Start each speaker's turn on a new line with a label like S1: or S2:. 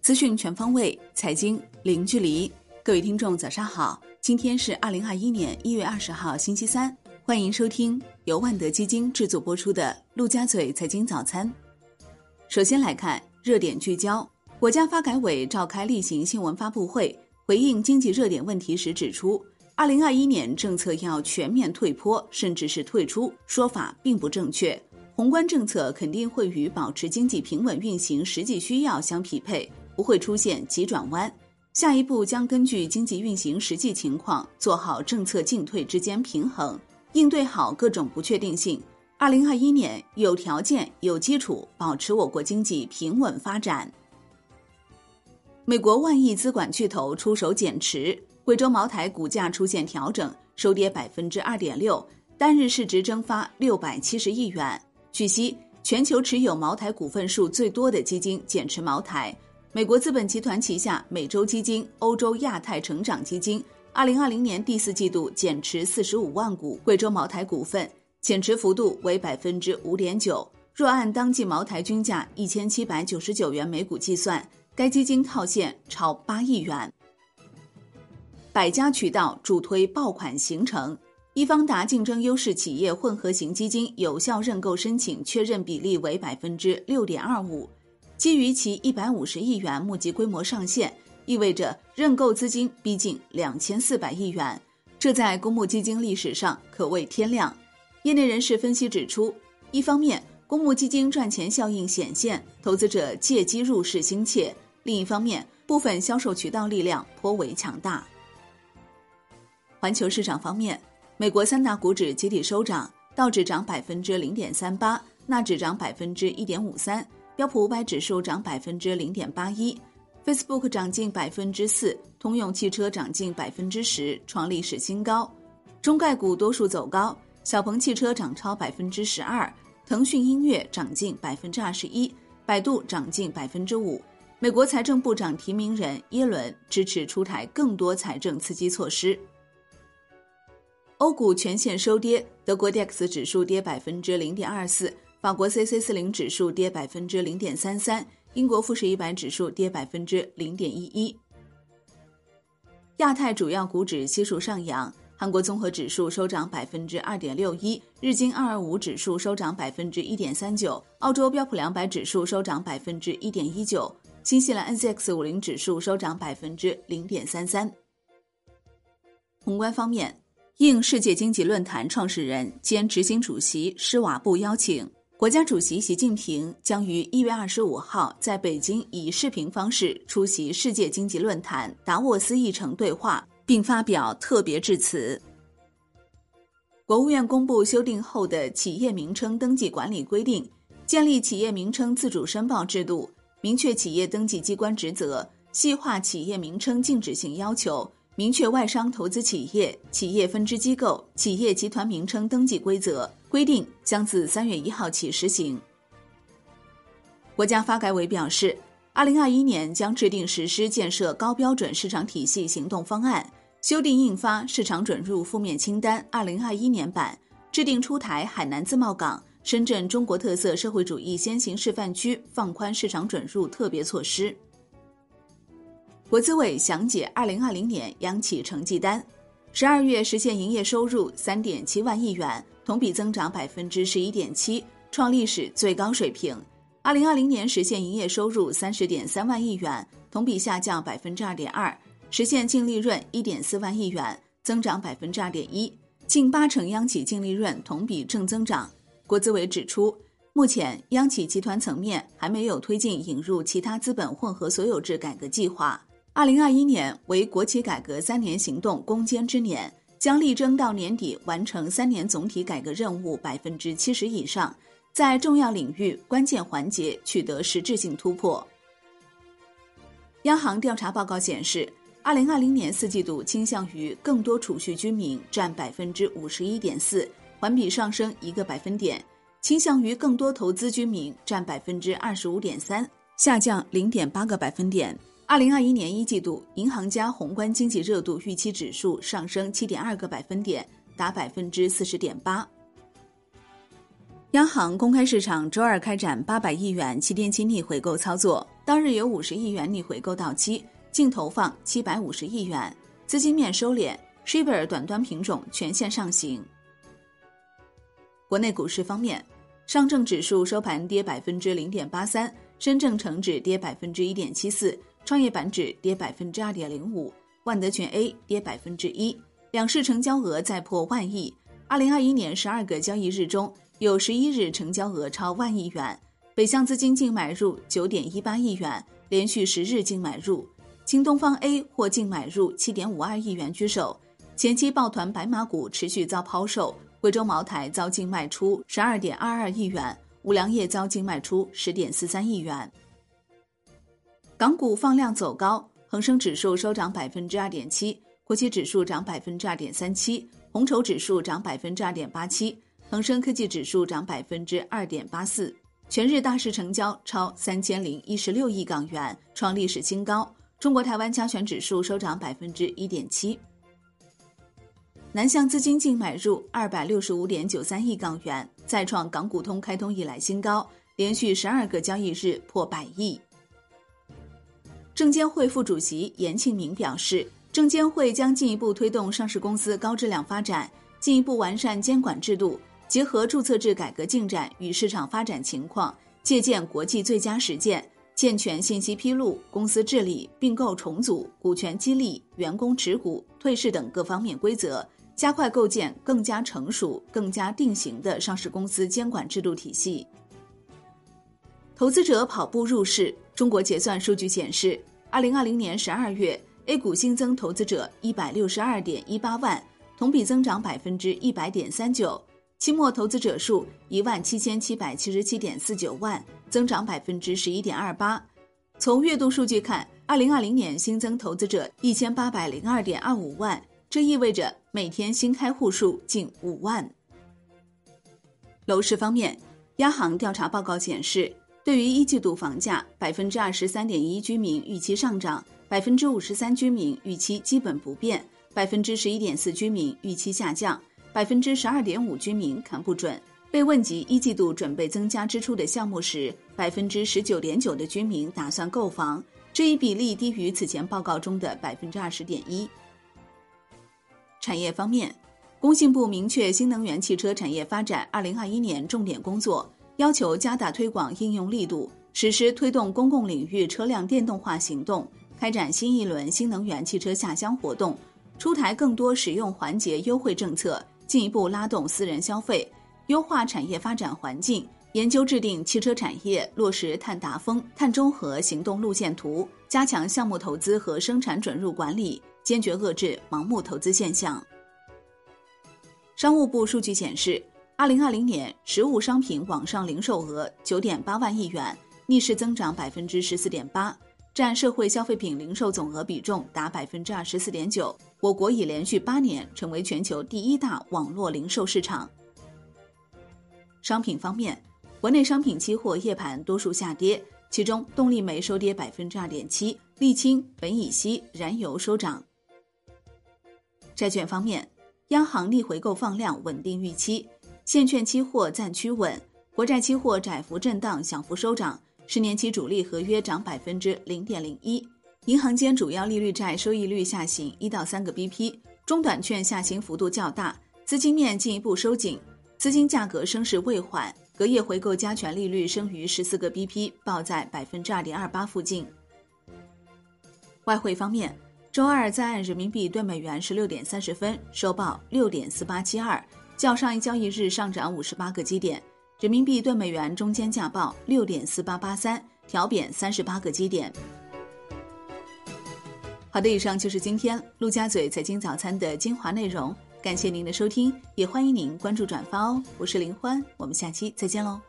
S1: 资讯全方位，财经零距离。各位听众，早上好！今天是二零二一年一月二十号，星期三。欢迎收听由万德基金制作播出的《陆家嘴财经早餐》。首先来看热点聚焦。国家发改委召开例行新闻发布会，回应经济热点问题时指出，二零二一年政策要全面退坡，甚至是退出，说法并不正确。宏观政策肯定会与保持经济平稳运行实际需要相匹配，不会出现急转弯。下一步将根据经济运行实际情况，做好政策进退之间平衡，应对好各种不确定性。二零二一年有条件、有基础保持我国经济平稳发展。美国万亿资管巨头出手减持，贵州茅台股价出现调整，收跌百分之二点六，单日市值蒸发六百七十亿元。据悉，全球持有茅台股份数最多的基金减持茅台，美国资本集团旗下美洲基金、欧洲亚太成长基金，二零二零年第四季度减持四十五万股贵州茅台股份，减持幅度为百分之五点九。若按当季茅台均价一千七百九十九元每股计算。该基金套现超八亿元。百家渠道助推爆款形成，易方达竞争优势企业混合型基金有效认购申请确认比例为百分之六点二五，基于其一百五十亿元募集规模上限，意味着认购资金逼近两千四百亿元，这在公募基金历史上可谓天量。业内人士分析指出，一方面公募基金赚钱效应显现，投资者借机入市心切。另一方面，部分销售渠道力量颇为强大。环球市场方面，美国三大股指集体收涨，道指涨百分之零点三八，纳指涨百分之一点五三，标普五百指数涨百分之零点八一，Facebook 涨近百分之四，通用汽车涨近百分之十，创历史新高。中概股多数走高，小鹏汽车涨超百分之十二，腾讯音乐涨近百分之二十一，百度涨近百分之五。美国财政部长提名人耶伦支持出台更多财政刺激措施。欧股全线收跌，德国 DAX 指数跌百分之零点二四，法国 c c 四零指数跌百分之零点三三，英国富时一百指数跌百分之零点一一。亚太主要股指悉数上扬，韩国综合指数收涨百分之二点六一，日经二二五指数收涨百分之一点三九，澳洲标普两百指数收涨百分之一点一九。新西兰 NZX 五零指数收涨百分之零点三三。宏观方面，应世界经济论坛创始人兼执行主席施瓦布邀请，国家主席习近平将于一月二十五号在北京以视频方式出席世界经济论坛达沃斯议程对话，并发表特别致辞。国务院公布修订后的企业名称登记管理规定，建立企业名称自主申报制度。明确企业登记机关职责，细化企业名称禁止性要求，明确外商投资企业、企业分支机构、企业集团名称登记规则规定，将自三月一号起实行。国家发改委表示，二零二一年将制定实施建设高标准市场体系行动方案，修订印发市场准入负面清单二零二一年版，制定出台海南自贸港。深圳中国特色社会主义先行示范区放宽市场准入特别措施。国资委详解二零二零年央企成绩单，十二月实现营业收入三点七万亿元，同比增长百分之十一点七，创历史最高水平。二零二零年实现营业收入三十点三万亿元，同比下降百分之二点二，实现净利润一点四万亿元，增长百分之二点一，近八成央企净利润同比正增长。国资委指出，目前央企集团层面还没有推进引入其他资本混合所有制改革计划。二零二一年为国企改革三年行动攻坚之年，将力争到年底完成三年总体改革任务百分之七十以上，在重要领域关键环节取得实质性突破。央行调查报告显示，二零二零年四季度倾向于更多储蓄居民占百分之五十一点四。环比上升一个百分点，倾向于更多投资居民占百分之二十五点三，下降零点八个百分点。二零二一年一季度，银行家宏观经济热度预期指数上升七点二个百分点，达百分之四十点八。央行公开市场周二开展八百亿元七天期逆回购操作，当日有五十亿元逆回购到期，净投放七百五十亿元，资金面收敛，Shibor 短端品种全线上行。国内股市方面，上证指数收盘跌百分之零点八三，深证成指跌百分之一点七四，创业板指跌百分之二点零五，万德全 A 跌百分之一，两市成交额再破万亿。二零二一年十二个交易日中。有十一日成交额超万亿元，北向资金净买入九点一八亿元，连续十日净买入。京东方 A 或净买入七点五二亿元居首。前期抱团白马股持续遭抛售，贵州茅台遭净卖出十二点二二亿元，五粮液遭净卖出十点四三亿元。港股放量走高，恒生指数收涨百分之二点七，国企指数涨百分之二点三七，红筹指数涨百分之二点八七。恒生科技指数涨百分之二点八四，全日大市成交超三千零一十六亿港元，创历史新高。中国台湾加权指数收涨百分之一点七。南向资金净买入二百六十五点九三亿港元，再创港股通开通以来新高，连续十二个交易日破百亿。证监会副主席严庆明表示，证监会将进一步推动上市公司高质量发展，进一步完善监管制度。结合注册制改革进展与市场发展情况，借鉴国际最佳实践，健全信息披露、公司治理、并购重组、股权激励、员工持股、退市等各方面规则，加快构建更加成熟、更加定型的上市公司监管制度体系。投资者跑步入市，中国结算数据显示，二零二零年十二月 A 股新增投资者一百六十二点一八万，同比增长百分之一百点三九。期末投资者数一万七千七百七十七点四九万，增长百分之十一点二八。从月度数据看，二零二零年新增投资者一千八百零二点二五万，这意味着每天新开户数近五万。楼市方面，央行调查报告显示，对于一季度房价，百分之二十三点一居民预期上涨，百分之五十三居民预期基本不变，百分之十一点四居民预期下降。百分之十二点五居民看不准。被问及一季度准备增加支出的项目时，百分之十九点九的居民打算购房，这一比例低于此前报告中的百分之二十点一。产业方面，工信部明确新能源汽车产业发展二零二一年重点工作，要求加大推广应用力度，实施推动公共领域车辆电动化行动，开展新一轮新能源汽车下乡活动，出台更多使用环节优惠政策。进一步拉动私人消费，优化产业发展环境，研究制定汽车产业落实碳达峰、碳中和行动路线图，加强项目投资和生产准入管理，坚决遏制盲目投资现象。商务部数据显示，二零二零年实物商品网上零售额九点八万亿元，逆势增长百分之十四点八。占社会消费品零售总额比重达百分之二十四点九，我国已连续八年成为全球第一大网络零售市场。商品方面，国内商品期货夜盘多数下跌，其中动力煤收跌百分之二点七，沥青、苯乙烯、燃油收涨。债券方面，央行逆回购放量稳定预期，现券期货暂趋稳，国债期货窄幅震荡，小幅收涨。十年期主力合约涨百分之零点零一，银行间主要利率债收益率下行一到三个 BP，中短券下行幅度较大，资金面进一步收紧，资金价格升势未缓，隔夜回购加权利率升逾十四个 BP，报在百分之二点二八附近。外汇方面，周二在岸人民币对美元十六点三十分收报六点四八七二，较上一交易日上涨五十八个基点。人民币对美元中间价报六点四八八三，调贬三十八个基点。好的，以上就是今天陆家嘴财经早餐的精华内容，感谢您的收听，也欢迎您关注转发哦。我是林欢，我们下期再见喽。